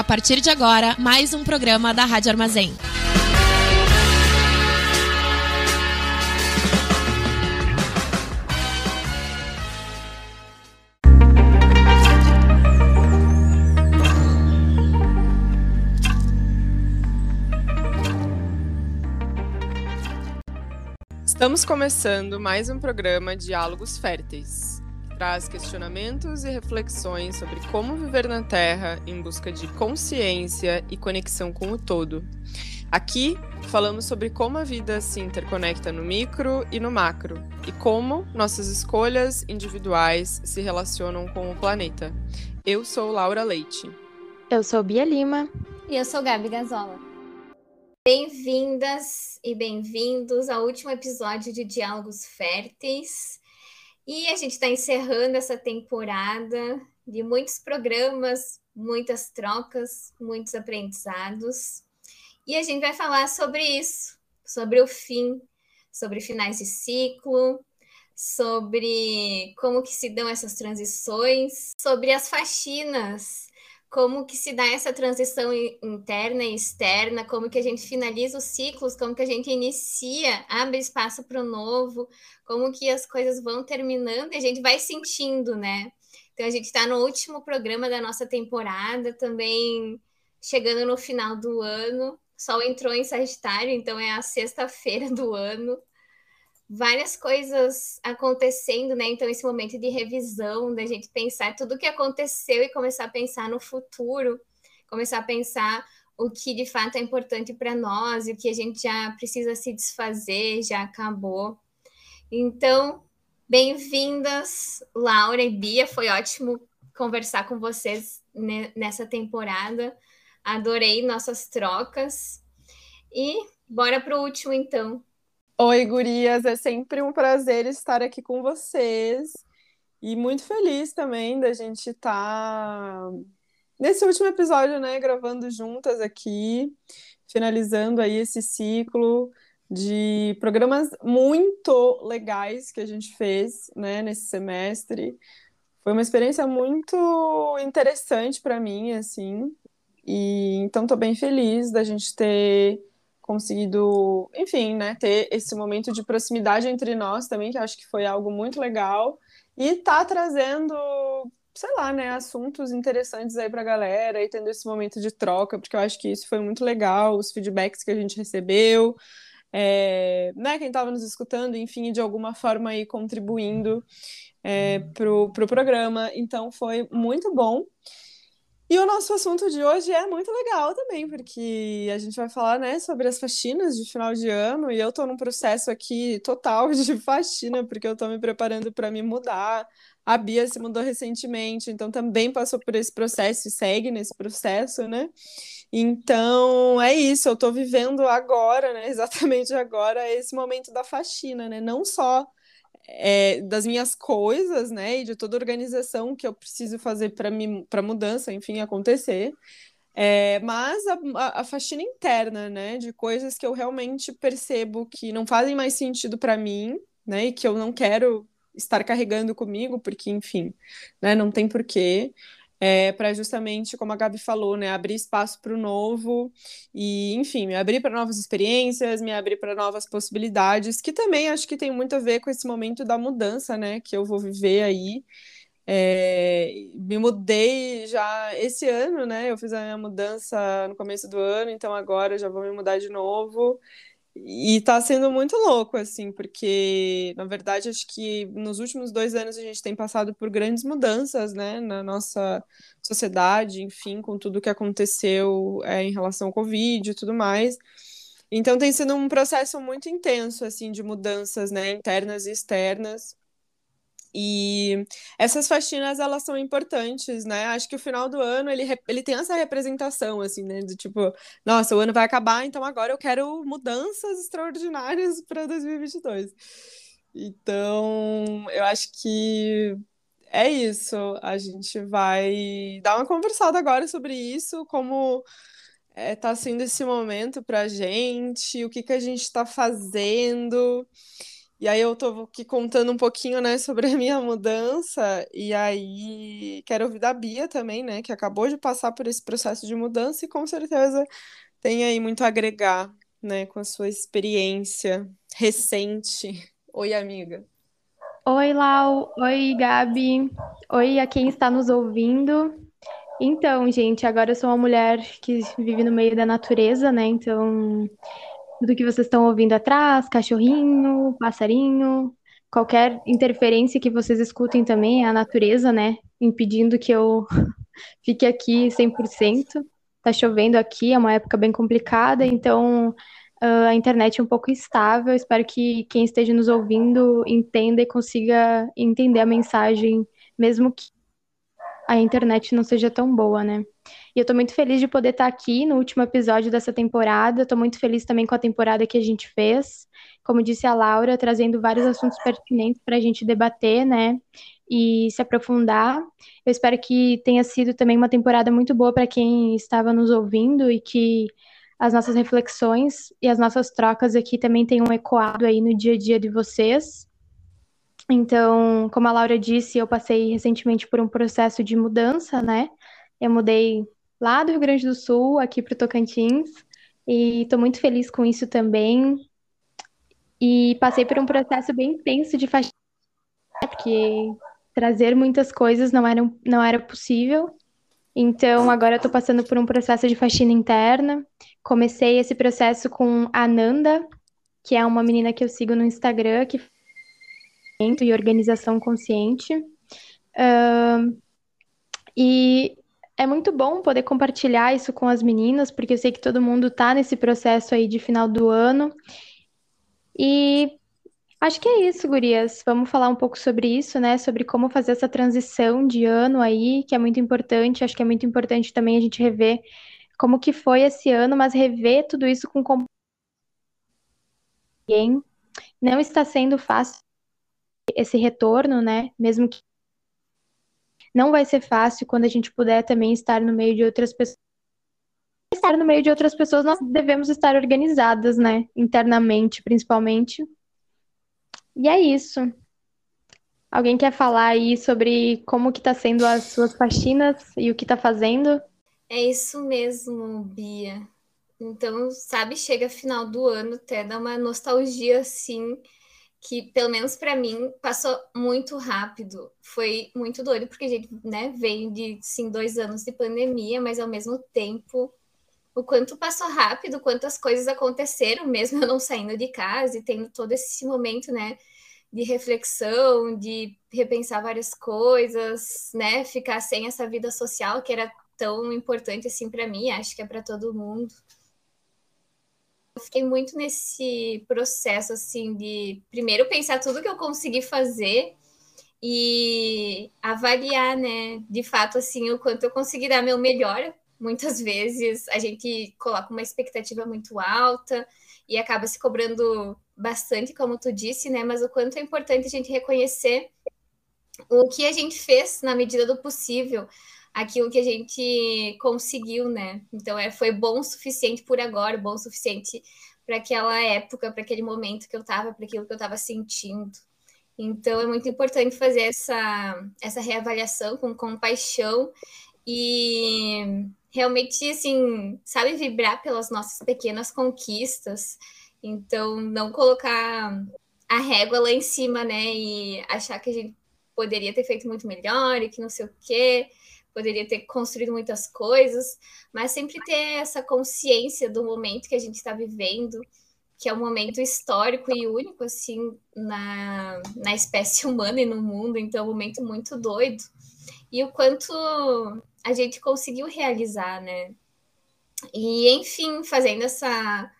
A partir de agora, mais um programa da Rádio Armazém. Estamos começando mais um programa Diálogos Férteis, traz questionamentos e reflexões sobre como viver na Terra em busca de consciência e conexão com o todo. Aqui falamos sobre como a vida se interconecta no micro e no macro, e como nossas escolhas individuais se relacionam com o planeta. Eu sou Laura Leite. Eu sou Bia Lima. E eu sou Gabi Gazola. Bem-vindas e bem-vindos ao último episódio de Diálogos Férteis. E a gente está encerrando essa temporada de muitos programas, muitas trocas, muitos aprendizados. E a gente vai falar sobre isso, sobre o fim, sobre finais de ciclo, sobre como que se dão essas transições, sobre as faxinas como que se dá essa transição interna e externa, como que a gente finaliza os ciclos, como que a gente inicia, abre espaço para o novo, como que as coisas vão terminando e a gente vai sentindo, né? Então a gente está no último programa da nossa temporada, também chegando no final do ano. Sol entrou em Sagitário, então é a sexta-feira do ano várias coisas acontecendo, né? Então, esse momento de revisão, da gente pensar tudo o que aconteceu e começar a pensar no futuro, começar a pensar o que de fato é importante para nós o que a gente já precisa se desfazer, já acabou. Então, bem-vindas, Laura e Bia. Foi ótimo conversar com vocês nessa temporada. Adorei nossas trocas. E bora para o último, então. Oi, gurias, é sempre um prazer estar aqui com vocês e muito feliz também da gente estar tá nesse último episódio, né, gravando juntas aqui, finalizando aí esse ciclo de programas muito legais que a gente fez, né, nesse semestre. Foi uma experiência muito interessante para mim, assim, e então estou bem feliz da gente ter conseguido, enfim, né, ter esse momento de proximidade entre nós também, que acho que foi algo muito legal, e tá trazendo, sei lá, né, assuntos interessantes aí pra galera, e tendo esse momento de troca, porque eu acho que isso foi muito legal, os feedbacks que a gente recebeu, é, né, quem estava nos escutando, enfim, de alguma forma aí contribuindo é, pro, pro programa, então foi muito bom. E o nosso assunto de hoje é muito legal também, porque a gente vai falar, né, sobre as faxinas de final de ano, e eu tô num processo aqui total de faxina, porque eu tô me preparando para me mudar. A Bia se mudou recentemente, então também passou por esse processo e segue nesse processo, né? Então, é isso, eu tô vivendo agora, né, exatamente agora, esse momento da faxina, né? Não só é, das minhas coisas, né, e de toda a organização que eu preciso fazer para mudança, enfim, acontecer. É, mas a, a, a, faxina interna, né, de coisas que eu realmente percebo que não fazem mais sentido para mim, né, e que eu não quero estar carregando comigo, porque, enfim, né, não tem porquê é, para justamente, como a Gabi falou, né, abrir espaço para o novo e, enfim, me abrir para novas experiências, me abrir para novas possibilidades, que também acho que tem muito a ver com esse momento da mudança, né, que eu vou viver aí. É, me mudei já esse ano, né? Eu fiz a minha mudança no começo do ano, então agora já vou me mudar de novo. E tá sendo muito louco, assim, porque, na verdade, acho que nos últimos dois anos a gente tem passado por grandes mudanças, né, na nossa sociedade, enfim, com tudo que aconteceu é, em relação ao Covid e tudo mais. Então tem sido um processo muito intenso, assim, de mudanças, né, internas e externas. E essas faxinas, elas são importantes, né? Acho que o final do ano, ele, ele tem essa representação, assim, né? Do tipo, nossa, o ano vai acabar, então agora eu quero mudanças extraordinárias para 2022. Então, eu acho que é isso. A gente vai dar uma conversada agora sobre isso, como está é, sendo esse momento para a gente, o que, que a gente está fazendo. E aí eu tô aqui contando um pouquinho, né, sobre a minha mudança, e aí quero ouvir da Bia também, né, que acabou de passar por esse processo de mudança e com certeza tem aí muito a agregar, né, com a sua experiência recente. Oi, amiga. Oi, Lau. Oi, Gabi. Oi a quem está nos ouvindo. Então, gente, agora eu sou uma mulher que vive no meio da natureza, né? Então, tudo que vocês estão ouvindo atrás, cachorrinho, passarinho, qualquer interferência que vocês escutem também é a natureza, né? Impedindo que eu fique aqui 100%. Tá chovendo aqui, é uma época bem complicada, então uh, a internet é um pouco instável. Espero que quem esteja nos ouvindo entenda e consiga entender a mensagem, mesmo que a internet não seja tão boa, né? E eu tô muito feliz de poder estar aqui no último episódio dessa temporada. Tô muito feliz também com a temporada que a gente fez. Como disse a Laura, trazendo vários assuntos pertinentes para a gente debater, né? E se aprofundar. Eu espero que tenha sido também uma temporada muito boa para quem estava nos ouvindo e que as nossas reflexões e as nossas trocas aqui também tenham ecoado aí no dia a dia de vocês. Então, como a Laura disse, eu passei recentemente por um processo de mudança, né? Eu mudei lá do Rio Grande do Sul, aqui para o Tocantins, e estou muito feliz com isso também. E passei por um processo bem intenso de faxina, porque trazer muitas coisas não era, não era possível. Então, agora estou passando por um processo de faxina interna. Comecei esse processo com a Nanda, que é uma menina que eu sigo no Instagram, que e organização consciente. Uh, e é muito bom poder compartilhar isso com as meninas, porque eu sei que todo mundo está nesse processo aí de final do ano. E acho que é isso, gurias. Vamos falar um pouco sobre isso, né? Sobre como fazer essa transição de ano aí, que é muito importante. Acho que é muito importante também a gente rever como que foi esse ano, mas rever tudo isso com ninguém. Não está sendo fácil esse retorno, né? Mesmo que não vai ser fácil quando a gente puder também estar no meio de outras pessoas. Estar no meio de outras pessoas, nós devemos estar organizadas, né? Internamente, principalmente. E é isso. Alguém quer falar aí sobre como que tá sendo as suas faxinas e o que tá fazendo? É isso mesmo, Bia. Então, sabe, chega final do ano, até dá uma nostalgia assim que pelo menos para mim passou muito rápido. Foi muito doido porque a gente, né, veio de sim dois anos de pandemia, mas ao mesmo tempo o quanto passou rápido, quantas coisas aconteceram mesmo eu não saindo de casa e tendo todo esse momento, né, de reflexão, de repensar várias coisas, né, ficar sem essa vida social que era tão importante assim para mim, acho que é para todo mundo eu fiquei muito nesse processo, assim, de primeiro pensar tudo que eu consegui fazer e avaliar, né, de fato, assim, o quanto eu consegui dar meu melhor. Muitas vezes a gente coloca uma expectativa muito alta e acaba se cobrando bastante, como tu disse, né, mas o quanto é importante a gente reconhecer o que a gente fez na medida do possível, aquilo que a gente conseguiu, né? Então é, foi bom o suficiente por agora, bom o suficiente para aquela época, para aquele momento que eu estava, para aquilo que eu estava sentindo. Então é muito importante fazer essa, essa reavaliação com compaixão e realmente, assim, sabe, vibrar pelas nossas pequenas conquistas. Então, não colocar a régua lá em cima, né? E achar que a gente poderia ter feito muito melhor e que não sei o quê poderia ter construído muitas coisas, mas sempre ter essa consciência do momento que a gente está vivendo, que é um momento histórico e único, assim, na, na espécie humana e no mundo, então é um momento muito doido. E o quanto a gente conseguiu realizar, né? E, enfim, fazendo essa,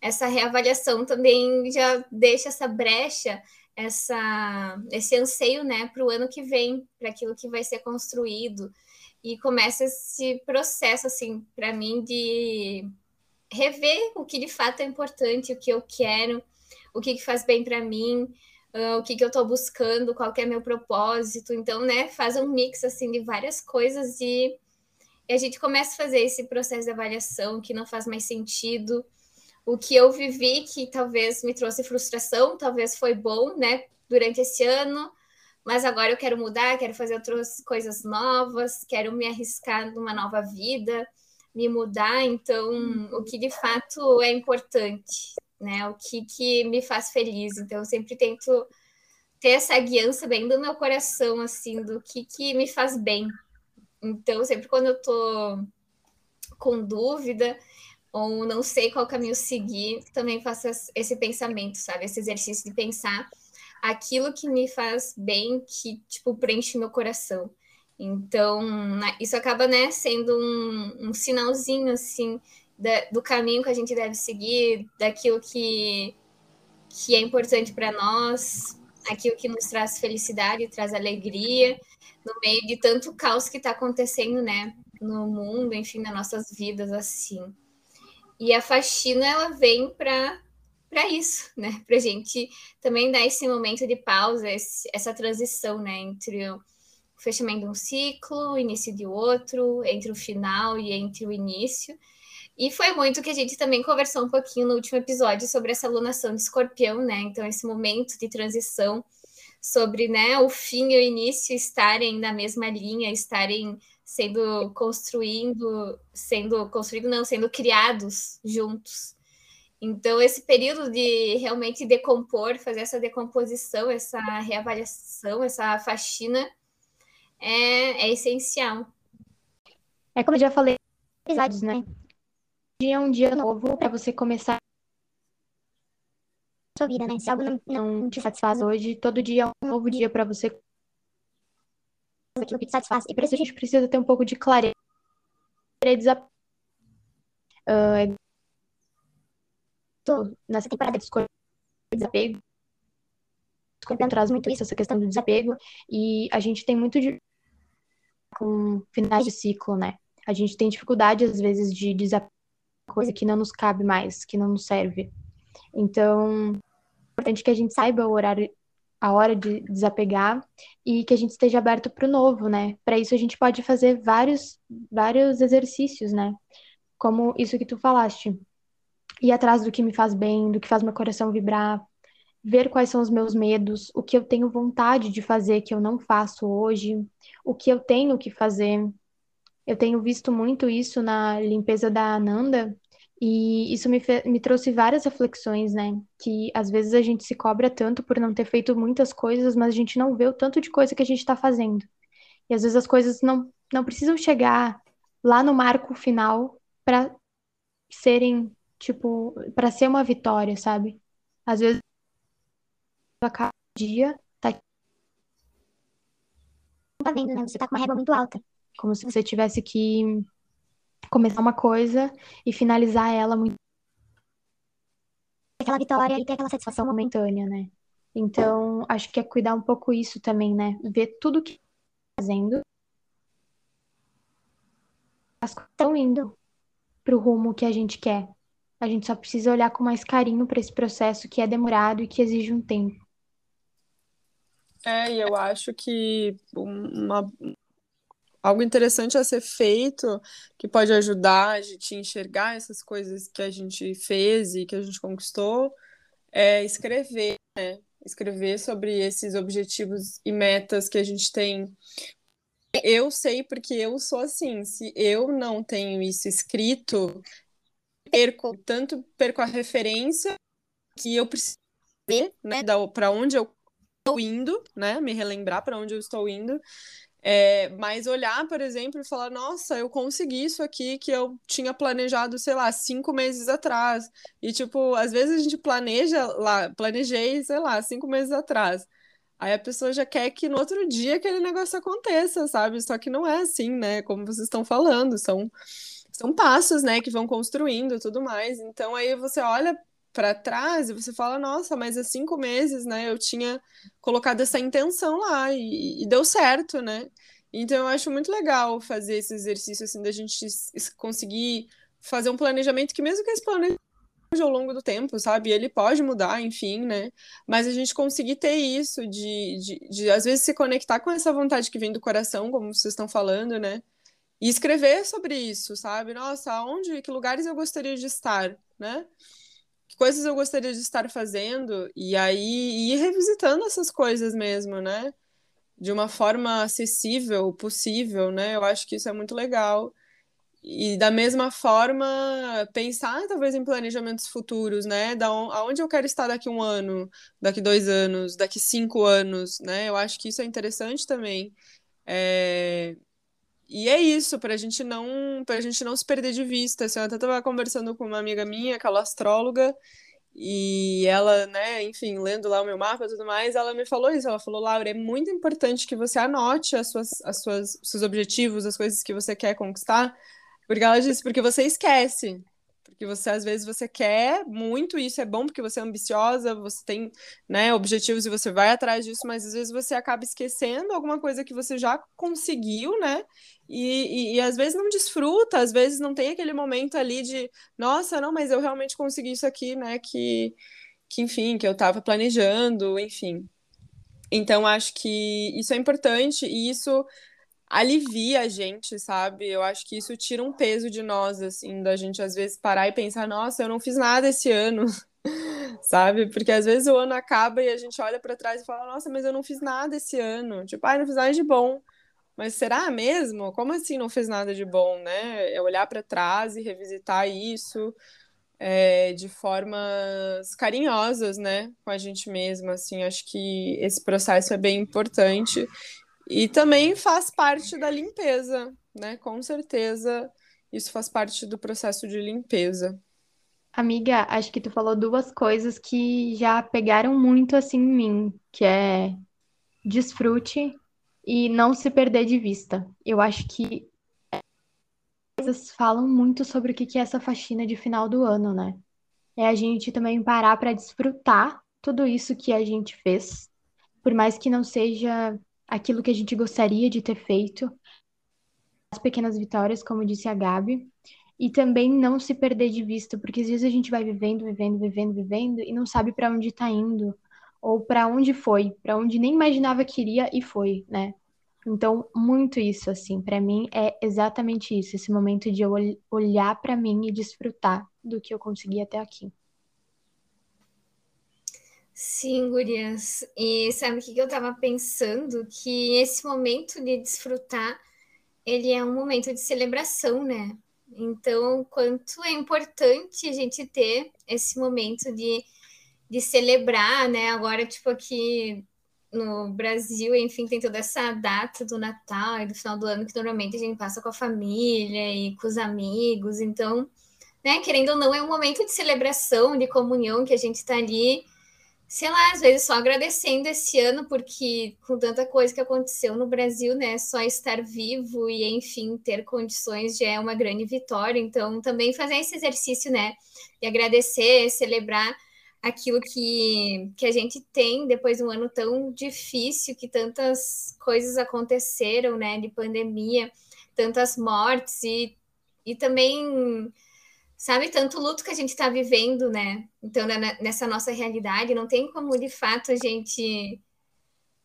essa reavaliação também já deixa essa brecha, essa, esse anseio, né, para o ano que vem, para aquilo que vai ser construído, e começa esse processo, assim, para mim, de rever o que de fato é importante, o que eu quero, o que, que faz bem para mim, uh, o que, que eu estou buscando, qual é meu propósito. Então, né, faz um mix, assim, de várias coisas e, e a gente começa a fazer esse processo de avaliação que não faz mais sentido, o que eu vivi que talvez me trouxe frustração, talvez foi bom, né, durante esse ano, mas agora eu quero mudar, quero fazer outras coisas novas, quero me arriscar numa nova vida, me mudar, então o que de fato é importante, né? O que, que me faz feliz. Então eu sempre tento ter essa guiança bem do meu coração, assim, do que, que me faz bem. Então, sempre quando eu tô com dúvida ou não sei qual caminho seguir, também faço esse pensamento, sabe? Esse exercício de pensar aquilo que me faz bem, que, tipo, preenche meu coração. Então, isso acaba, né, sendo um, um sinalzinho, assim, da, do caminho que a gente deve seguir, daquilo que, que é importante para nós, aquilo que nos traz felicidade, traz alegria, no meio de tanto caos que está acontecendo, né, no mundo, enfim, nas nossas vidas, assim. E a faxina, ela vem para para isso, né? Para a gente também dar esse momento de pausa, esse, essa transição, né? Entre o fechamento de um ciclo, o início de outro, entre o final e entre o início. E foi muito que a gente também conversou um pouquinho no último episódio sobre essa alunação de escorpião, né? Então, esse momento de transição sobre né, o fim e o início estarem na mesma linha, estarem sendo construindo, sendo construído, não, sendo criados juntos. Então, esse período de realmente decompor, fazer essa decomposição, essa reavaliação, essa faxina, é, é essencial. É como eu já falei, episódios, né? Dia é um dia novo para você começar sua vida, né? Se algo não, não te satisfaz hoje, todo dia é um novo dia para você aquilo que te satisfaz. E por isso a gente precisa ter um pouco de clareza. Uh, nessa temporada de escolha desapego. Escorpião traz muito isso, essa questão do desapego. E a gente tem muito de com finais de ciclo, né? A gente tem dificuldade, às vezes, de desapegar coisa que não nos cabe mais, que não nos serve. Então, é importante que a gente saiba o horário, a hora de desapegar e que a gente esteja aberto para o novo, né? Para isso a gente pode fazer vários, vários exercícios, né? Como isso que tu falaste, ir atrás do que me faz bem, do que faz meu coração vibrar, ver quais são os meus medos, o que eu tenho vontade de fazer que eu não faço hoje, o que eu tenho que fazer. Eu tenho visto muito isso na limpeza da Ananda e isso me, me trouxe várias reflexões, né? Que às vezes a gente se cobra tanto por não ter feito muitas coisas, mas a gente não vê o tanto de coisa que a gente está fazendo. E às vezes as coisas não, não precisam chegar lá no marco final para serem tipo, para ser uma vitória, sabe? Às vezes a cada dia tá tá vendo, né? Você tá com uma régua muito alta, como se você tivesse que começar uma coisa e finalizar ela muito aquela vitória e ter aquela satisfação momentânea, né? Então, acho que é cuidar um pouco isso também, né? Ver tudo que tá fazendo as coisas estão indo pro rumo que a gente quer. A gente só precisa olhar com mais carinho para esse processo que é demorado e que exige um tempo. É, e eu acho que uma, algo interessante a ser feito, que pode ajudar a gente a enxergar essas coisas que a gente fez e que a gente conquistou, é escrever, né? Escrever sobre esses objetivos e metas que a gente tem. Eu sei porque eu sou assim. Se eu não tenho isso escrito, perco, tanto perco a referência que eu preciso ver, né, para onde eu estou indo, né, me relembrar para onde eu estou indo, é, mas olhar, por exemplo, e falar, nossa, eu consegui isso aqui que eu tinha planejado, sei lá, cinco meses atrás. E, tipo, às vezes a gente planeja lá, planejei, sei lá, cinco meses atrás. Aí a pessoa já quer que no outro dia aquele negócio aconteça, sabe? Só que não é assim, né? Como vocês estão falando, são são passos, né, que vão construindo tudo mais. Então aí você olha para trás e você fala, nossa, mas há cinco meses, né, eu tinha colocado essa intenção lá e, e deu certo, né? Então eu acho muito legal fazer esse exercício assim da gente conseguir fazer um planejamento que mesmo que esse planejamento ao longo do tempo, sabe? Ele pode mudar, enfim, né? Mas a gente conseguir ter isso de, de, de, às vezes, se conectar com essa vontade que vem do coração, como vocês estão falando, né? E escrever sobre isso, sabe? Nossa, aonde, que lugares eu gostaria de estar, né? que coisas eu gostaria de estar fazendo, e aí ir revisitando essas coisas mesmo, né? De uma forma acessível, possível, né? Eu acho que isso é muito legal. E da mesma forma, pensar talvez em planejamentos futuros, né? Da on aonde eu quero estar daqui um ano, daqui dois anos, daqui cinco anos, né? Eu acho que isso é interessante também. É... E é isso, para a gente não, para a gente não se perder de vista. Assim, eu até estava conversando com uma amiga minha, aquela é astróloga, e ela, né, enfim, lendo lá o meu mapa e tudo mais, ela me falou isso. Ela falou, Laura, é muito importante que você anote as suas, as suas, seus objetivos, as coisas que você quer conquistar, porque ela disse, porque você esquece. Porque você, às vezes, você quer muito, e isso é bom porque você é ambiciosa, você tem, né, objetivos e você vai atrás disso, mas às vezes você acaba esquecendo alguma coisa que você já conseguiu, né? E, e, e às vezes não desfruta, às vezes não tem aquele momento ali de, nossa, não, mas eu realmente consegui isso aqui, né? Que, que enfim, que eu estava planejando, enfim. Então, acho que isso é importante e isso alivia a gente, sabe? Eu acho que isso tira um peso de nós, assim, da gente às vezes parar e pensar, nossa, eu não fiz nada esse ano, sabe? Porque às vezes o ano acaba e a gente olha para trás e fala, nossa, mas eu não fiz nada esse ano. Tipo, ai, não fiz nada de bom. Mas será mesmo? Como assim não fez nada de bom, né? É olhar para trás e revisitar isso é, de formas carinhosas, né? Com a gente mesma, assim. Acho que esse processo é bem importante e também faz parte da limpeza, né? Com certeza isso faz parte do processo de limpeza. Amiga, acho que tu falou duas coisas que já pegaram muito assim em mim, que é desfrute e não se perder de vista. Eu acho que coisas falam muito sobre o que é essa faxina de final do ano, né? É a gente também parar para desfrutar tudo isso que a gente fez, por mais que não seja aquilo que a gente gostaria de ter feito, as pequenas vitórias, como disse a Gabi, e também não se perder de vista, porque às vezes a gente vai vivendo, vivendo, vivendo, vivendo e não sabe para onde está indo ou para onde foi, para onde nem imaginava que iria e foi, né? Então, muito isso assim, para mim é exatamente isso, esse momento de eu olhar para mim e desfrutar do que eu consegui até aqui. Sim, gurias. E sabe o que eu estava pensando? Que esse momento de desfrutar, ele é um momento de celebração, né? Então, quanto é importante a gente ter esse momento de, de celebrar, né? Agora, tipo, aqui no Brasil, enfim, tem toda essa data do Natal e do final do ano que normalmente a gente passa com a família e com os amigos. Então, né, querendo ou não, é um momento de celebração, de comunhão que a gente está ali sei lá, às vezes só agradecendo esse ano, porque com tanta coisa que aconteceu no Brasil, né, só estar vivo e, enfim, ter condições já é uma grande vitória. Então, também fazer esse exercício, né, de agradecer, celebrar aquilo que, que a gente tem depois de um ano tão difícil, que tantas coisas aconteceram, né, de pandemia, tantas mortes e, e também sabe, tanto luto que a gente está vivendo, né? Então, nessa nossa realidade, não tem como de fato a gente,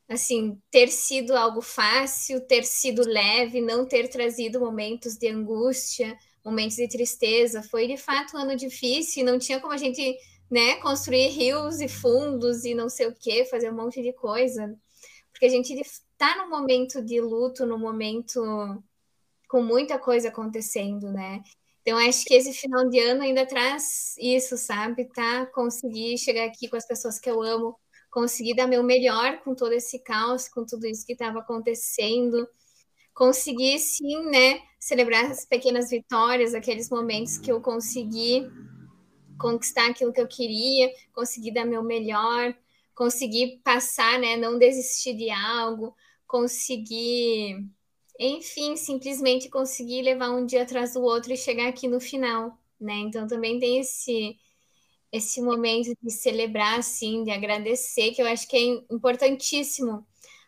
assim, ter sido algo fácil, ter sido leve, não ter trazido momentos de angústia, momentos de tristeza. Foi de fato um ano difícil, não tinha como a gente, né, construir rios e fundos e não sei o que, fazer um monte de coisa, porque a gente está num momento de luto, num momento com muita coisa acontecendo, né? Então, acho que esse final de ano ainda traz isso, sabe? Tá? Conseguir chegar aqui com as pessoas que eu amo, conseguir dar meu melhor com todo esse caos, com tudo isso que estava acontecendo, conseguir sim, né, celebrar as pequenas vitórias, aqueles momentos que eu consegui conquistar aquilo que eu queria, conseguir dar meu melhor, conseguir passar, né, não desistir de algo, conseguir enfim, simplesmente conseguir levar um dia atrás do outro e chegar aqui no final, né? Então também tem esse esse momento de celebrar, assim, de agradecer, que eu acho que é importantíssimo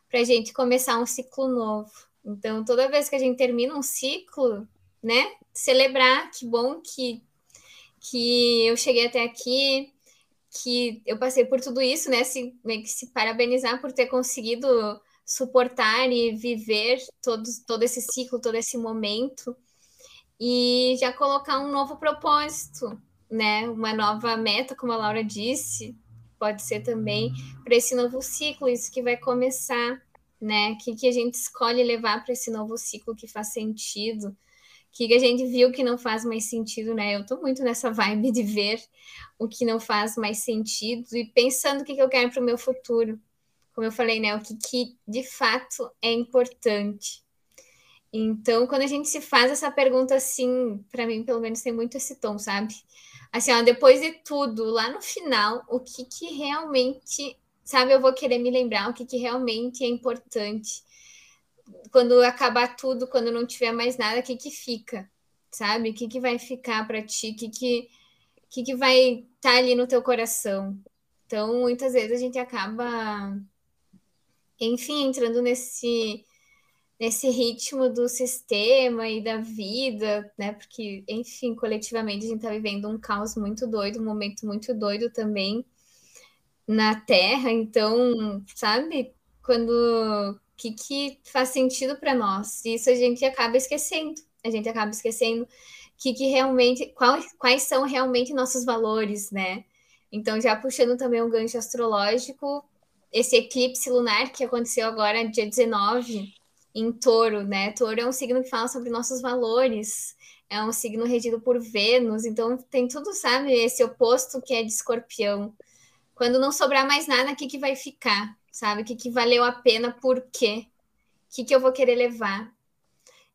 para a gente começar um ciclo novo. Então, toda vez que a gente termina um ciclo, né, celebrar, que bom que, que eu cheguei até aqui, que eu passei por tudo isso, né, se, meio que se parabenizar por ter conseguido suportar e viver todo, todo esse ciclo, todo esse momento e já colocar um novo propósito, né, uma nova meta, como a Laura disse, pode ser também para esse novo ciclo, isso que vai começar, né? O que, que a gente escolhe levar para esse novo ciclo que faz sentido, que, a gente viu que não faz mais sentido, né? Eu estou muito nessa vibe de ver o que não faz mais sentido e pensando o que, que eu quero para o meu futuro. Como eu falei, né? O que, que de fato é importante. Então, quando a gente se faz essa pergunta assim, para mim, pelo menos, tem muito esse tom, sabe? Assim, ó, depois de tudo, lá no final, o que que realmente, sabe, eu vou querer me lembrar, o que que realmente é importante. Quando acabar tudo, quando não tiver mais nada, o que que fica? Sabe? O que que vai ficar para ti? O que que, que que vai estar tá ali no teu coração? Então, muitas vezes a gente acaba, enfim, entrando nesse nesse ritmo do sistema e da vida, né? Porque, enfim, coletivamente a gente está vivendo um caos muito doido, um momento muito doido também na Terra. Então, sabe, quando que, que faz sentido para nós? Isso a gente acaba esquecendo. A gente acaba esquecendo que, que realmente quais, quais são realmente nossos valores, né? Então, já puxando também um gancho astrológico, esse eclipse lunar que aconteceu agora dia 19 em touro, né? Touro é um signo que fala sobre nossos valores, é um signo regido por Vênus, então tem tudo, sabe? Esse oposto que é de escorpião. Quando não sobrar mais nada, o que, que vai ficar? Sabe? O que, que valeu a pena, por quê? O que, que eu vou querer levar?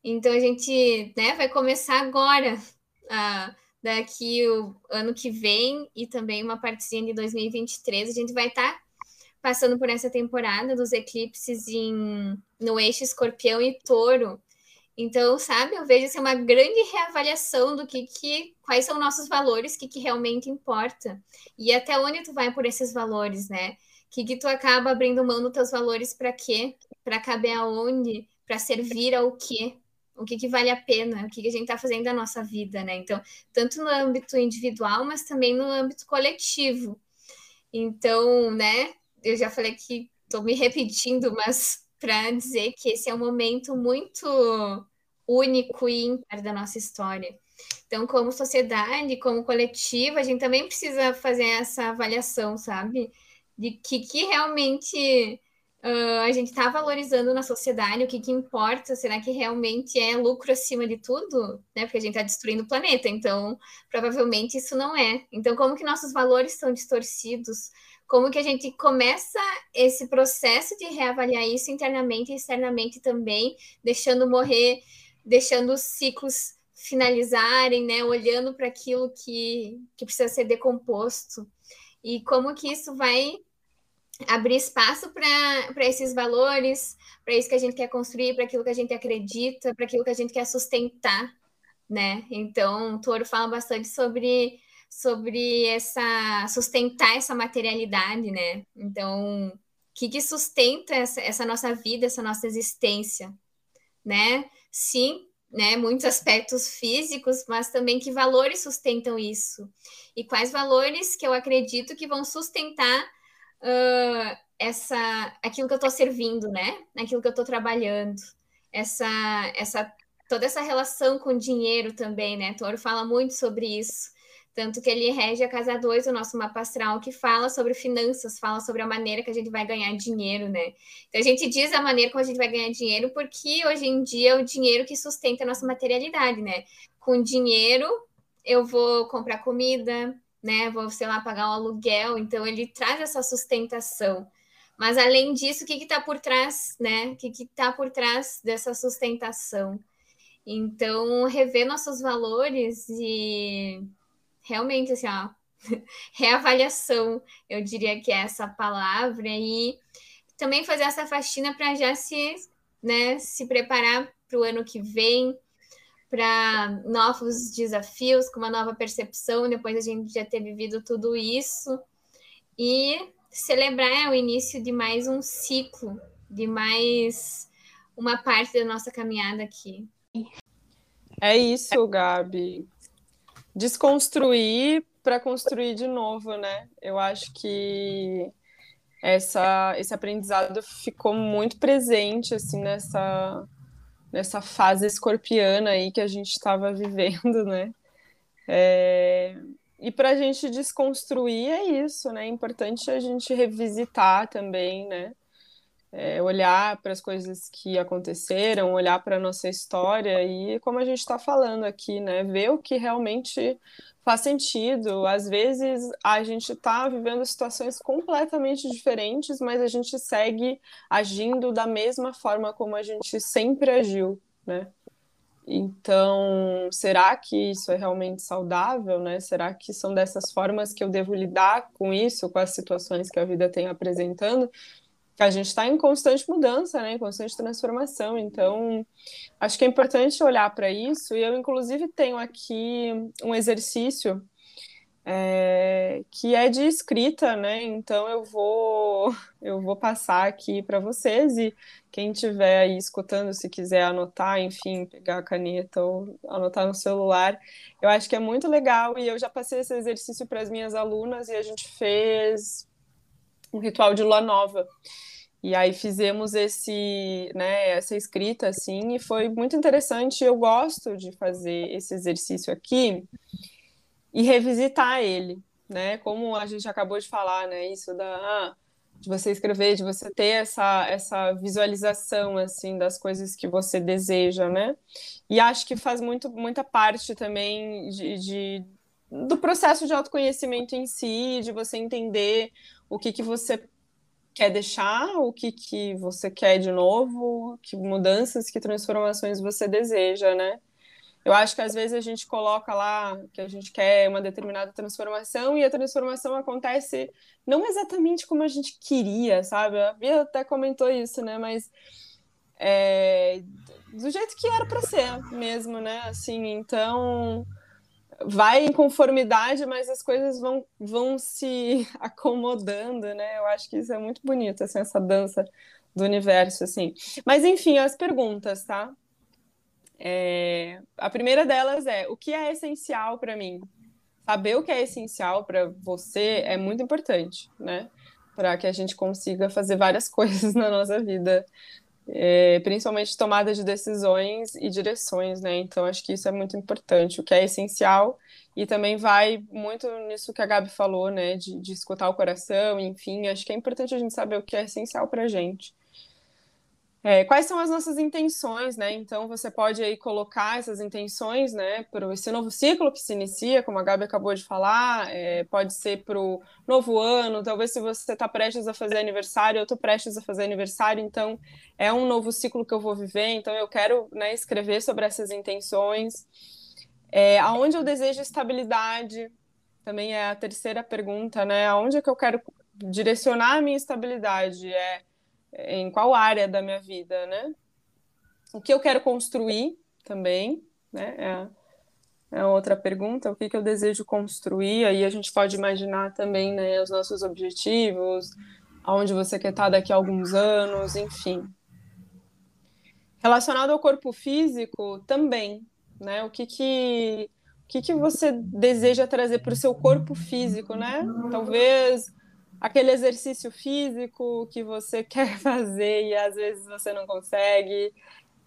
Então a gente né, vai começar agora, uh, daqui o ano que vem, e também uma partezinha de 2023, a gente vai estar tá passando por essa temporada dos eclipses em, no eixo escorpião e touro. Então, sabe, eu vejo assim, uma grande reavaliação do que, que quais são nossos valores, o que, que realmente importa. E até onde tu vai por esses valores, né? Que, que tu acaba abrindo mão dos teus valores para quê? Para caber aonde? Para servir ao quê? O que, que vale a pena? O que, que a gente está fazendo da nossa vida, né? Então, tanto no âmbito individual, mas também no âmbito coletivo. Então, né, eu já falei que estou me repetindo, mas para dizer que esse é um momento muito único e ímpar da nossa história. Então, como sociedade, como coletivo, a gente também precisa fazer essa avaliação, sabe? De que, que realmente uh, a gente está valorizando na sociedade, o que, que importa, será que realmente é lucro acima de tudo? Né? Porque a gente está destruindo o planeta, então provavelmente isso não é. Então, como que nossos valores são distorcidos? como que a gente começa esse processo de reavaliar isso internamente e externamente também, deixando morrer, deixando os ciclos finalizarem, né, olhando para aquilo que, que precisa ser decomposto, e como que isso vai abrir espaço para esses valores, para isso que a gente quer construir, para aquilo que a gente acredita, para aquilo que a gente quer sustentar, né? Então, o Toro fala bastante sobre sobre essa sustentar essa materialidade, né? Então, o que, que sustenta essa, essa nossa vida, essa nossa existência, né? Sim, né? Muitos aspectos físicos, mas também que valores sustentam isso e quais valores que eu acredito que vão sustentar uh, essa aquilo que eu estou servindo, né? Aquilo que eu estou trabalhando, essa essa toda essa relação com dinheiro também, né? Toro fala muito sobre isso tanto que ele rege a casa 2 do nosso mapa astral, que fala sobre finanças, fala sobre a maneira que a gente vai ganhar dinheiro, né? Então a gente diz a maneira como a gente vai ganhar dinheiro, porque hoje em dia é o dinheiro que sustenta a nossa materialidade, né? Com dinheiro eu vou comprar comida, né? Vou, sei lá, pagar um aluguel, então ele traz essa sustentação. Mas além disso, o que está por trás, né? O que está por trás dessa sustentação? Então, rever nossos valores e realmente, assim, ó, reavaliação, eu diria que é essa palavra, e também fazer essa faxina para já se, né, se preparar para o ano que vem, para novos desafios, com uma nova percepção, depois a gente já ter vivido tudo isso, e celebrar o início de mais um ciclo, de mais uma parte da nossa caminhada aqui. É isso, Gabi desconstruir para construir de novo, né? Eu acho que essa, esse aprendizado ficou muito presente assim nessa nessa fase escorpiana aí que a gente estava vivendo, né? É, e para a gente desconstruir é isso, né? É importante a gente revisitar também, né? É, olhar para as coisas que aconteceram, olhar para a nossa história e, como a gente está falando aqui, né? Ver o que realmente faz sentido. Às vezes a gente está vivendo situações completamente diferentes, mas a gente segue agindo da mesma forma como a gente sempre agiu, né? Então, será que isso é realmente saudável, né? Será que são dessas formas que eu devo lidar com isso, com as situações que a vida tem apresentando? A gente está em constante mudança, né? Em constante transformação. Então, acho que é importante olhar para isso. E eu, inclusive, tenho aqui um exercício é, que é de escrita, né? Então eu vou eu vou passar aqui para vocês e quem estiver aí escutando, se quiser anotar, enfim, pegar a caneta ou anotar no celular, eu acho que é muito legal e eu já passei esse exercício para as minhas alunas e a gente fez um ritual de lua nova. E aí fizemos esse, né, essa escrita assim, e foi muito interessante. Eu gosto de fazer esse exercício aqui e revisitar ele, né? Como a gente acabou de falar, né, isso da ah, de você escrever, de você ter essa essa visualização assim das coisas que você deseja, né? E acho que faz muito muita parte também de, de do processo de autoconhecimento em si, de você entender o que que você quer deixar, o que, que você quer de novo, que mudanças, que transformações você deseja, né? Eu acho que às vezes a gente coloca lá que a gente quer uma determinada transformação e a transformação acontece não exatamente como a gente queria, sabe? A Bia até comentou isso, né? Mas é, do jeito que era para ser mesmo, né? Assim, então vai em conformidade, mas as coisas vão, vão se acomodando, né? Eu acho que isso é muito bonito, assim, essa dança do universo, assim. Mas, enfim, as perguntas, tá? É... A primeira delas é, o que é essencial para mim? Saber o que é essencial para você é muito importante, né? Para que a gente consiga fazer várias coisas na nossa vida é, principalmente tomada de decisões e direções, né? Então acho que isso é muito importante, o que é essencial e também vai muito nisso que a Gabi falou, né? De, de escutar o coração, enfim, acho que é importante a gente saber o que é essencial para a gente. É, quais são as nossas intenções, né? Então você pode aí colocar essas intenções, né, para esse novo ciclo que se inicia, como a Gabi acabou de falar, é, pode ser para o novo ano, talvez se você está prestes a fazer aniversário, eu estou prestes a fazer aniversário, então é um novo ciclo que eu vou viver, então eu quero né, escrever sobre essas intenções. É, aonde eu desejo estabilidade, também é a terceira pergunta, né? Aonde é que eu quero direcionar a minha estabilidade? É em qual área da minha vida, né? O que eu quero construir também, né? É, é outra pergunta, o que, que eu desejo construir, aí a gente pode imaginar também, né, os nossos objetivos, aonde você quer estar daqui a alguns anos, enfim. Relacionado ao corpo físico, também, né? O que que, o que, que você deseja trazer para o seu corpo físico, né? Talvez aquele exercício físico que você quer fazer e às vezes você não consegue.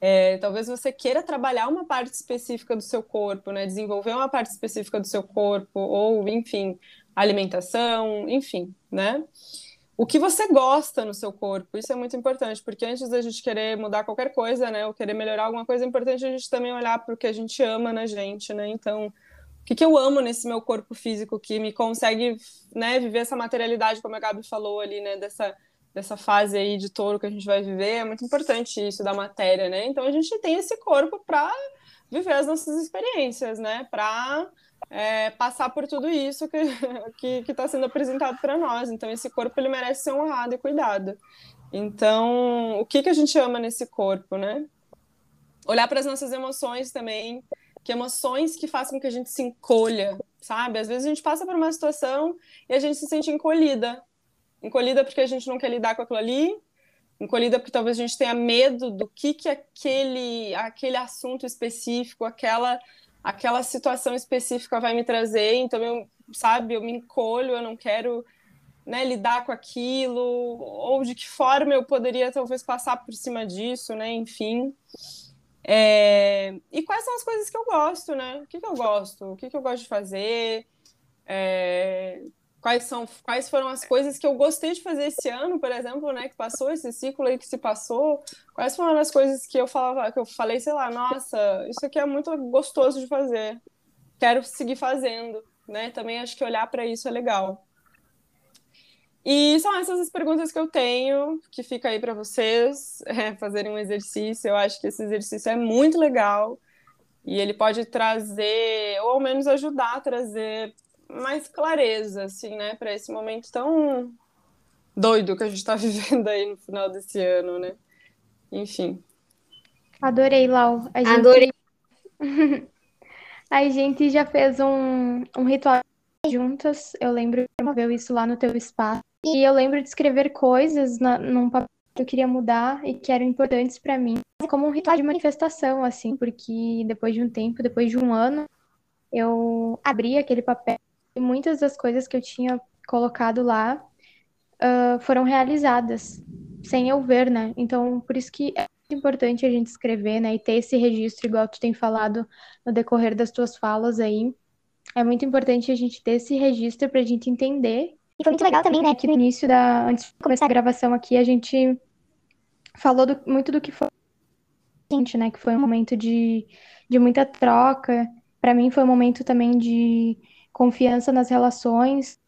É, talvez você queira trabalhar uma parte específica do seu corpo, né? Desenvolver uma parte específica do seu corpo, ou, enfim, alimentação, enfim, né? O que você gosta no seu corpo, isso é muito importante, porque antes da gente querer mudar qualquer coisa, né? Ou querer melhorar alguma coisa, é importante a gente também olhar para o que a gente ama na gente, né? Então, que, que eu amo nesse meu corpo físico que me consegue né, viver essa materialidade, como a Gabi falou ali, né, dessa, dessa fase aí de touro que a gente vai viver, é muito importante isso da matéria, né? Então a gente tem esse corpo para viver as nossas experiências, né? Para é, passar por tudo isso que que está sendo apresentado para nós. Então esse corpo ele merece ser honrado e cuidado. Então o que que a gente ama nesse corpo, né? Olhar para as nossas emoções também que emoções que façam com que a gente se encolha, sabe? Às vezes a gente passa por uma situação e a gente se sente encolhida. Encolhida porque a gente não quer lidar com aquilo ali, encolhida porque talvez a gente tenha medo do que que aquele aquele assunto específico, aquela aquela situação específica vai me trazer, então eu, sabe, eu me encolho, eu não quero né, lidar com aquilo, ou de que forma eu poderia talvez passar por cima disso, né, enfim. É... E quais são as coisas que eu gosto, né? O que, que eu gosto? O que, que eu gosto de fazer? É, quais são quais foram as coisas que eu gostei de fazer esse ano, por exemplo, né, que passou esse ciclo aí que se passou, quais foram as coisas que eu falava, que eu falei, sei lá, nossa, isso aqui é muito gostoso de fazer. Quero seguir fazendo, né? Também acho que olhar para isso é legal. E são essas as perguntas que eu tenho, que fica aí para vocês é, fazerem um exercício. Eu acho que esse exercício é muito legal e ele pode trazer, ou ao menos ajudar a trazer mais clareza, assim, né, para esse momento tão doido que a gente está vivendo aí no final desse ano, né? Enfim. Adorei, Lau. A gente... Adorei. a gente já fez um, um ritual juntas. Eu lembro que promoveu isso lá no teu espaço. E eu lembro de escrever coisas na, num papel que eu queria mudar e que eram importantes para mim, como um ritual de manifestação, assim, porque depois de um tempo, depois de um ano, eu abri aquele papel e muitas das coisas que eu tinha colocado lá uh, foram realizadas sem eu ver, né? Então, por isso que é importante a gente escrever, né? E ter esse registro, igual tu tem falado no decorrer das tuas falas aí. É muito importante a gente ter esse registro para a gente entender. E foi muito legal também, né? Que no início da. Antes de começar a gravação aqui, a gente falou do, muito do que foi. Né, que foi um momento de, de muita troca. Para mim, foi um momento também de confiança nas relações,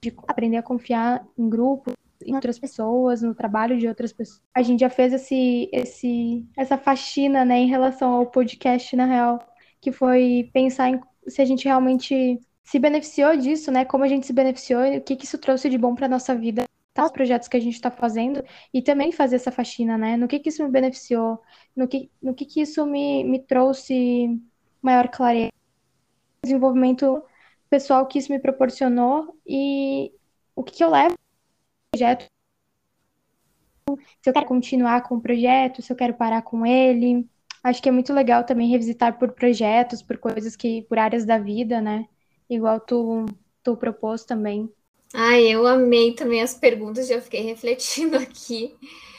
de aprender a confiar em grupo, em outras pessoas, no trabalho de outras pessoas. A gente já fez esse, esse, essa faxina, né, em relação ao podcast, na real, que foi pensar em se a gente realmente se beneficiou disso, né, como a gente se beneficiou e o que, que isso trouxe de bom para nossa vida, tá, os projetos que a gente está fazendo e também fazer essa faxina, né, no que que isso me beneficiou, no que, no que que isso me, me trouxe maior clareza, desenvolvimento pessoal que isso me proporcionou e o que, que eu levo projeto. Se eu quero continuar com o projeto, se eu quero parar com ele. Acho que é muito legal também revisitar por projetos, por coisas que, por áreas da vida, né? Igual tu, tu propôs também. Ai, eu amei também as perguntas, já fiquei refletindo aqui.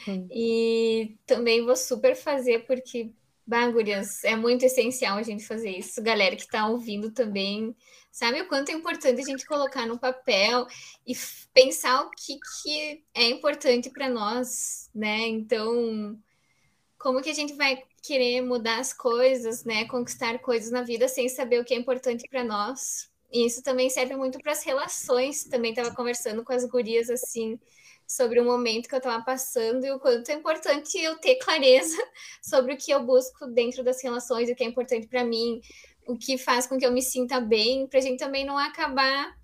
Hum. E também vou super fazer, porque, bagulhas, é muito essencial a gente fazer isso. Galera que tá ouvindo também, Sabe o quanto é importante a gente colocar no papel e pensar o que, que é importante para nós, né? Então, como que a gente vai querer mudar as coisas, né? Conquistar coisas na vida sem saber o que é importante para nós? E isso também serve muito para as relações. Também estava conversando com as gurias assim sobre o momento que eu estava passando e o quanto é importante eu ter clareza sobre o que eu busco dentro das relações, o que é importante para mim, o que faz com que eu me sinta bem, para a gente também não acabar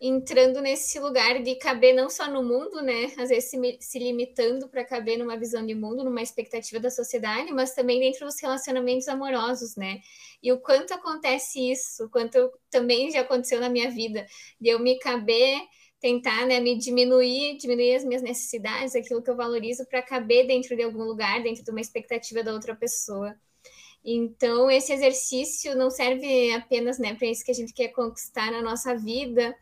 entrando nesse lugar de caber não só no mundo, né? Às vezes se, se limitando para caber numa visão de mundo, numa expectativa da sociedade, mas também dentro dos relacionamentos amorosos, né? E o quanto acontece isso, o quanto também já aconteceu na minha vida, de eu me caber, tentar, né, me diminuir, diminuir as minhas necessidades, aquilo que eu valorizo para caber dentro de algum lugar, dentro de uma expectativa da outra pessoa. Então, esse exercício não serve apenas né, para isso que a gente quer conquistar na nossa vida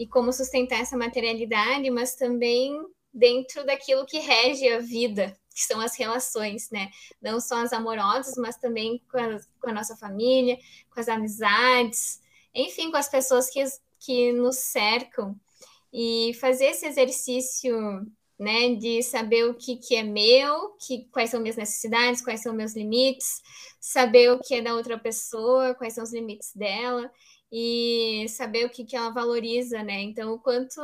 e como sustentar essa materialidade, mas também dentro daquilo que rege a vida, que são as relações, né? Não só as amorosas, mas também com a, com a nossa família, com as amizades, enfim, com as pessoas que, que nos cercam. E fazer esse exercício né, de saber o que, que é meu, que, quais são minhas necessidades, quais são meus limites, saber o que é da outra pessoa, quais são os limites dela e saber o que, que ela valoriza, né? Então, o quanto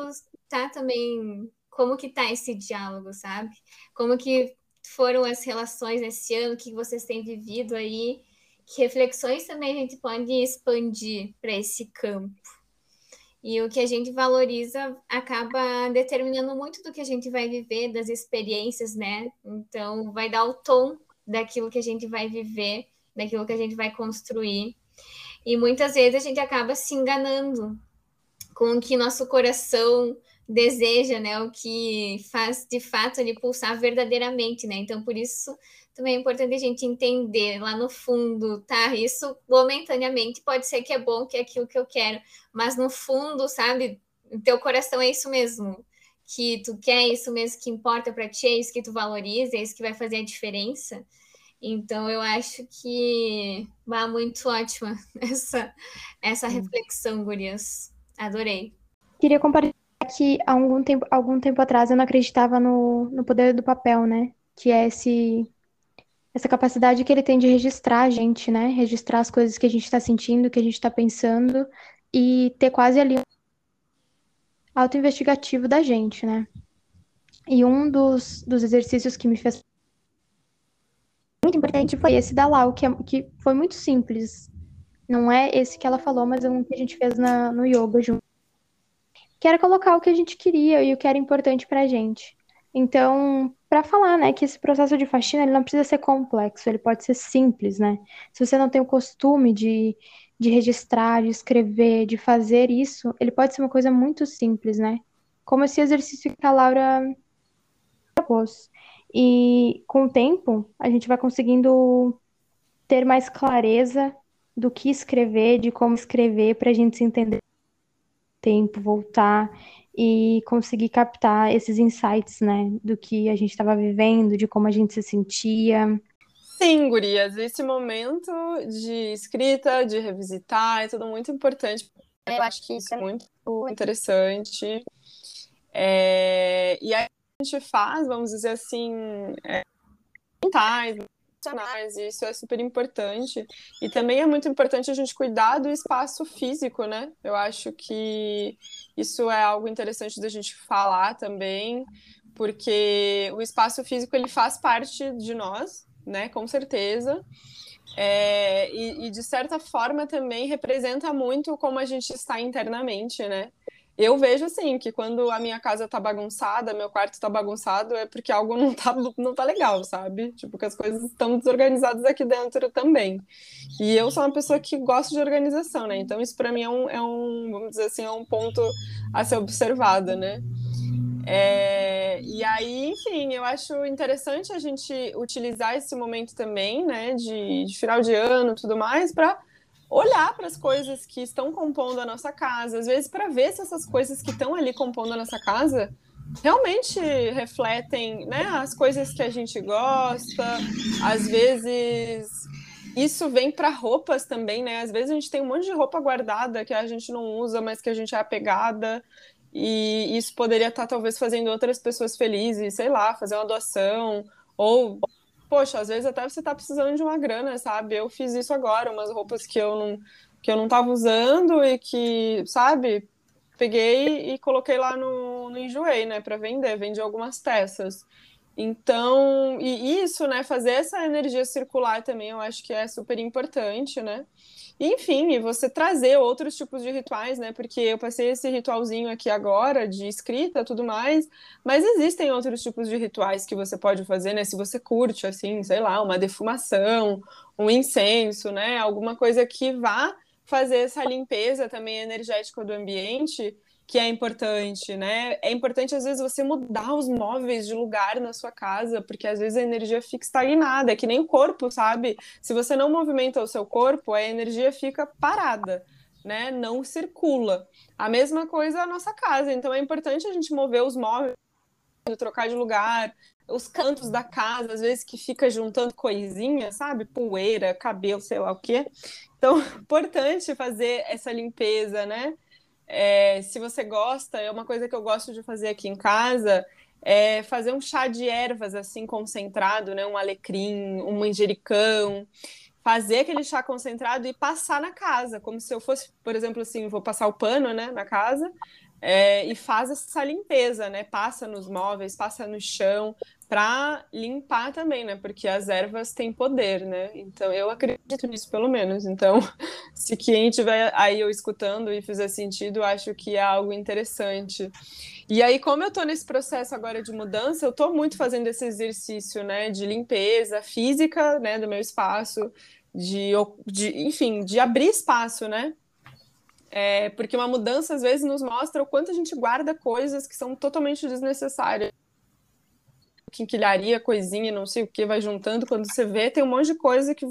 tá também, como que tá esse diálogo, sabe? Como que foram as relações nesse ano, o que vocês têm vivido aí, que reflexões também a gente pode expandir para esse campo. E o que a gente valoriza acaba determinando muito do que a gente vai viver, das experiências, né? Então, vai dar o tom daquilo que a gente vai viver, daquilo que a gente vai construir. E muitas vezes a gente acaba se enganando com o que nosso coração deseja, né? O que faz de fato ele pulsar verdadeiramente, né? Então, por isso também é importante a gente entender lá no fundo, tá? Isso momentaneamente pode ser que é bom, que é aquilo que eu quero, mas no fundo, sabe, teu coração é isso mesmo, que tu quer isso mesmo que importa para ti, é isso que tu valoriza, é isso que vai fazer a diferença. Então eu acho que vai muito ótima essa essa reflexão, gurias. Adorei. Queria compartilhar que há algum tempo, algum tempo atrás eu não acreditava no, no poder do papel, né? Que é esse, essa capacidade que ele tem de registrar a gente, né? Registrar as coisas que a gente está sentindo, que a gente está pensando e ter quase ali um auto-investigativo da gente, né? E um dos, dos exercícios que me fez muito importante foi esse da Lau, que, é, que foi muito simples. Não é esse que ela falou, mas é um que a gente fez na, no yoga junto. Que era colocar o que a gente queria e o que era importante pra gente. Então, para falar, né, que esse processo de faxina ele não precisa ser complexo, ele pode ser simples, né? Se você não tem o costume de, de registrar, de escrever, de fazer isso, ele pode ser uma coisa muito simples, né? Como esse exercício que a Laura propôs. E com o tempo, a gente vai conseguindo ter mais clareza do que escrever, de como escrever, para a gente se entender tempo, voltar e conseguir captar esses insights, né, do que a gente estava vivendo, de como a gente se sentia. Sim, gurias, esse momento de escrita, de revisitar, é tudo muito importante. Eu acho que isso é muito interessante. É... E aí a gente faz, vamos dizer assim, é... mentais, emocionais, e isso é super importante. E também é muito importante a gente cuidar do espaço físico, né? Eu acho que isso é algo interessante da gente falar também, porque o espaço físico ele faz parte de nós, né? Com certeza. É, e, e, de certa forma também representa muito como a gente está internamente, né? Eu vejo assim que quando a minha casa tá bagunçada, meu quarto tá bagunçado, é porque algo não tá, não tá legal, sabe? Tipo, que as coisas estão desorganizadas aqui dentro também. E eu sou uma pessoa que gosta de organização, né? Então isso para mim é um, é um, vamos dizer assim, é um ponto a ser observado, né? É, e aí, enfim, eu acho interessante a gente utilizar esse momento também, né, de, de final de ano, tudo mais, para olhar para as coisas que estão compondo a nossa casa, às vezes para ver se essas coisas que estão ali compondo a nossa casa realmente refletem né, as coisas que a gente gosta, às vezes isso vem para roupas também, né? Às vezes a gente tem um monte de roupa guardada que a gente não usa, mas que a gente é apegada. E isso poderia estar tá, talvez fazendo outras pessoas felizes, sei lá, fazer uma doação, ou poxa, às vezes até você tá precisando de uma grana, sabe? Eu fiz isso agora, umas roupas que eu não que eu não tava usando e que, sabe, peguei e coloquei lá no, no Enjoei, né, para vender, vendi algumas peças. Então, e isso, né, fazer essa energia circular também, eu acho que é super importante, né? enfim, e você trazer outros tipos de rituais, né? Porque eu passei esse ritualzinho aqui agora de escrita, tudo mais, mas existem outros tipos de rituais que você pode fazer, né? Se você curte, assim, sei lá, uma defumação, um incenso, né? Alguma coisa que vá fazer essa limpeza também energética do ambiente que é importante, né? É importante, às vezes, você mudar os móveis de lugar na sua casa, porque às vezes a energia fica estagnada, é que nem o corpo, sabe? Se você não movimenta o seu corpo, a energia fica parada, né? Não circula. A mesma coisa a nossa casa, então é importante a gente mover os móveis, trocar de lugar, os cantos da casa, às vezes que fica juntando coisinha, sabe? Poeira, cabelo, sei lá o quê. Então, importante fazer essa limpeza, né? É, se você gosta, é uma coisa que eu gosto de fazer aqui em casa, é fazer um chá de ervas assim concentrado, né? Um alecrim, um manjericão, fazer aquele chá concentrado e passar na casa, como se eu fosse, por exemplo, assim, vou passar o pano, né, na casa, é, e faz essa limpeza, né? Passa nos móveis, passa no chão, para limpar também, né? Porque as ervas têm poder, né? Então eu acredito nisso pelo menos. Então, se quem estiver aí eu escutando e fizer sentido, acho que é algo interessante. E aí, como eu estou nesse processo agora de mudança, eu estou muito fazendo esse exercício, né, de limpeza física, né, do meu espaço, de, de enfim, de abrir espaço, né? É, porque uma mudança às vezes nos mostra o quanto a gente guarda coisas que são totalmente desnecessárias quinquilharia, coisinha, não sei o que, vai juntando. Quando você vê, tem um monte de coisa que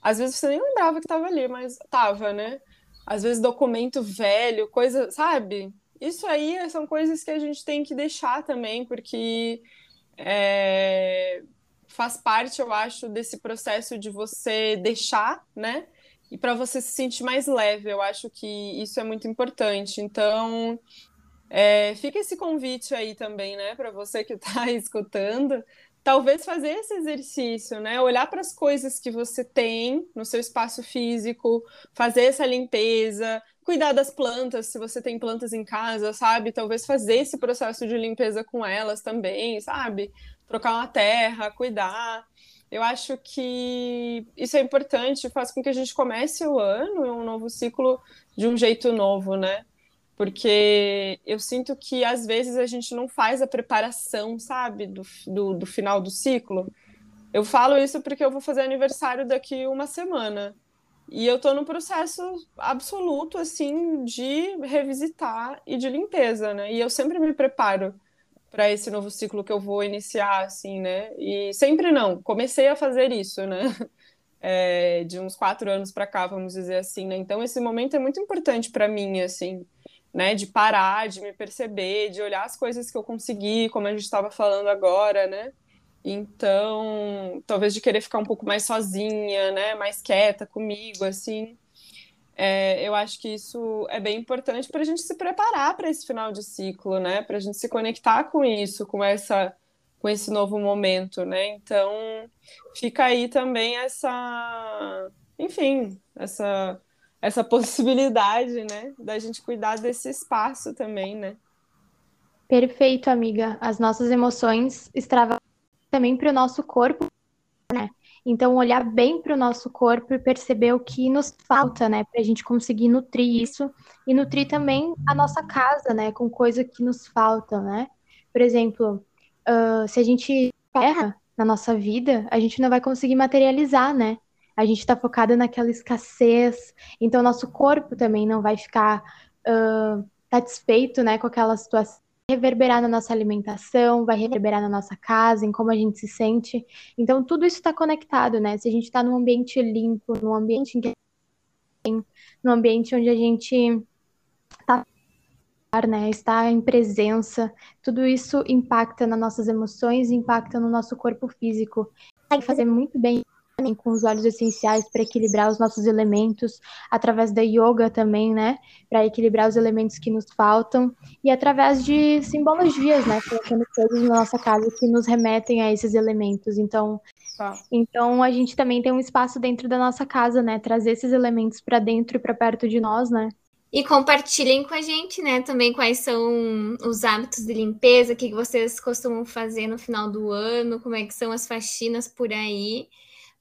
às vezes você nem lembrava que estava ali, mas estava, né? Às vezes documento velho, coisa, sabe? Isso aí são coisas que a gente tem que deixar também, porque é, faz parte, eu acho, desse processo de você deixar, né? E para você se sentir mais leve. Eu acho que isso é muito importante. Então, é, fica esse convite aí também, né, para você que está escutando, talvez fazer esse exercício, né, olhar para as coisas que você tem no seu espaço físico, fazer essa limpeza, cuidar das plantas, se você tem plantas em casa, sabe, talvez fazer esse processo de limpeza com elas também, sabe, trocar uma terra, cuidar. Eu acho que isso é importante, faz com que a gente comece o ano, um novo ciclo, de um jeito novo, né? Porque eu sinto que às vezes a gente não faz a preparação, sabe, do, do, do final do ciclo. Eu falo isso porque eu vou fazer aniversário daqui uma semana. E eu tô no processo absoluto, assim, de revisitar e de limpeza, né? E eu sempre me preparo para esse novo ciclo que eu vou iniciar, assim, né? E sempre não, comecei a fazer isso, né? É, de uns quatro anos para cá, vamos dizer assim, né? Então esse momento é muito importante para mim, assim, né? De parar, de me perceber, de olhar as coisas que eu consegui, como a gente estava falando agora, né? Então, talvez de querer ficar um pouco mais sozinha, né? Mais quieta comigo, assim. É, eu acho que isso é bem importante para a gente se preparar para esse final de ciclo, né? Para a gente se conectar com isso, com essa, com esse novo momento, né? Então fica aí também essa, enfim, essa essa possibilidade, né, da gente cuidar desse espaço também, né? Perfeito, amiga. As nossas emoções extravasam também para o nosso corpo? Então, olhar bem para o nosso corpo e perceber o que nos falta, né? Para a gente conseguir nutrir isso e nutrir também a nossa casa, né? Com coisa que nos falta, né? Por exemplo, uh, se a gente erra na nossa vida, a gente não vai conseguir materializar, né? A gente está focada naquela escassez, então nosso corpo também não vai ficar uh, satisfeito, né? Com aquela situação reverberar na nossa alimentação, vai reverberar na nossa casa, em como a gente se sente. Então, tudo isso está conectado, né? Se a gente está num ambiente limpo, num ambiente em que num ambiente onde a gente está né, está em presença, tudo isso impacta nas nossas emoções, impacta no nosso corpo físico. Vai fazer muito bem também com os óleos essenciais para equilibrar os nossos elementos, através da yoga também, né, para equilibrar os elementos que nos faltam, e através de simbologias, né, colocando coisas na nossa casa que nos remetem a esses elementos. Então, tá. então a gente também tem um espaço dentro da nossa casa, né, trazer esses elementos para dentro e para perto de nós, né. E compartilhem com a gente, né, também quais são os hábitos de limpeza, o que vocês costumam fazer no final do ano, como é que são as faxinas por aí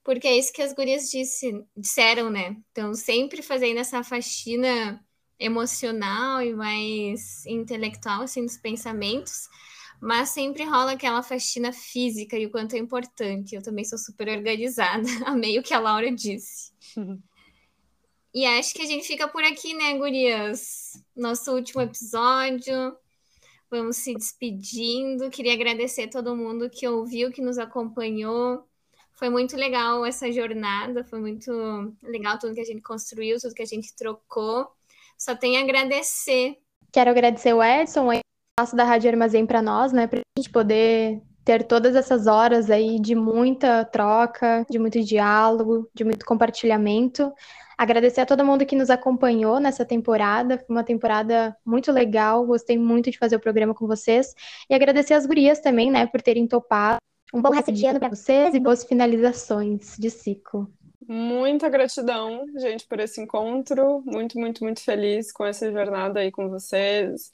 porque é isso que as gurias disse, disseram, né? Então, sempre fazendo essa faxina emocional e mais intelectual, assim, dos pensamentos, mas sempre rola aquela faxina física e o quanto é importante. Eu também sou super organizada, a meio que a Laura disse. e acho que a gente fica por aqui, né, gurias? Nosso último episódio. Vamos se despedindo. Queria agradecer a todo mundo que ouviu, que nos acompanhou. Foi muito legal essa jornada, foi muito legal tudo que a gente construiu, tudo que a gente trocou. Só tenho a agradecer. Quero agradecer o Edson, o espaço da Rádio Armazém para nós, né, para a gente poder ter todas essas horas aí de muita troca, de muito diálogo, de muito compartilhamento. Agradecer a todo mundo que nos acompanhou nessa temporada, foi uma temporada muito legal, gostei muito de fazer o programa com vocês. E agradecer as gurias também, né, por terem topado um bom resto de ano para vocês e boas finalizações de ciclo. Muita gratidão, gente, por esse encontro. Muito, muito, muito feliz com essa jornada aí com vocês,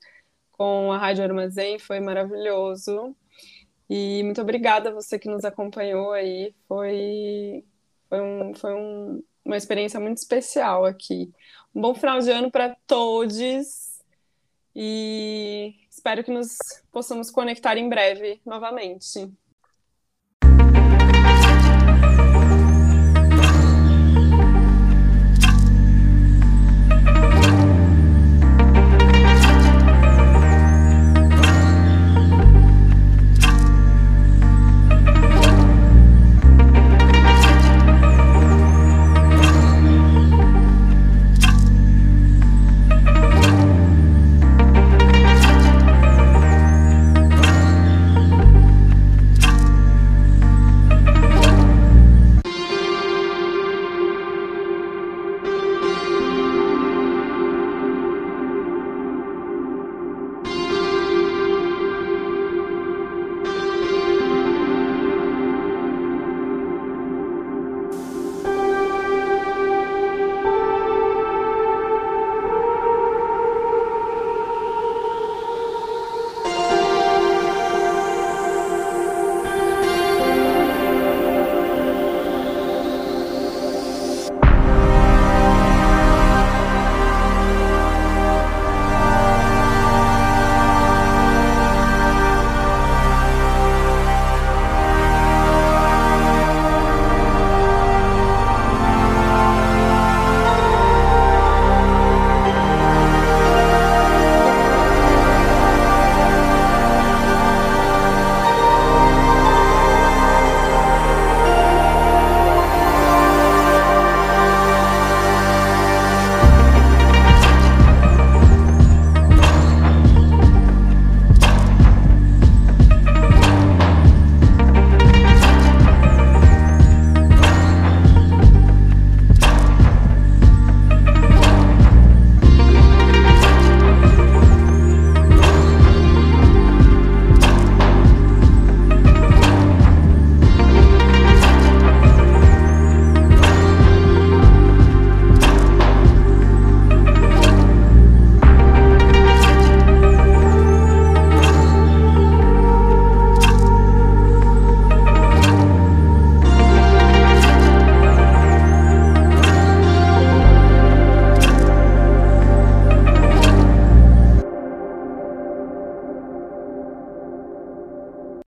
com a Rádio Armazém, foi maravilhoso. E muito obrigada a você que nos acompanhou aí. Foi, foi, um, foi um, uma experiência muito especial aqui. Um bom final de ano para todos. E espero que nos possamos conectar em breve novamente.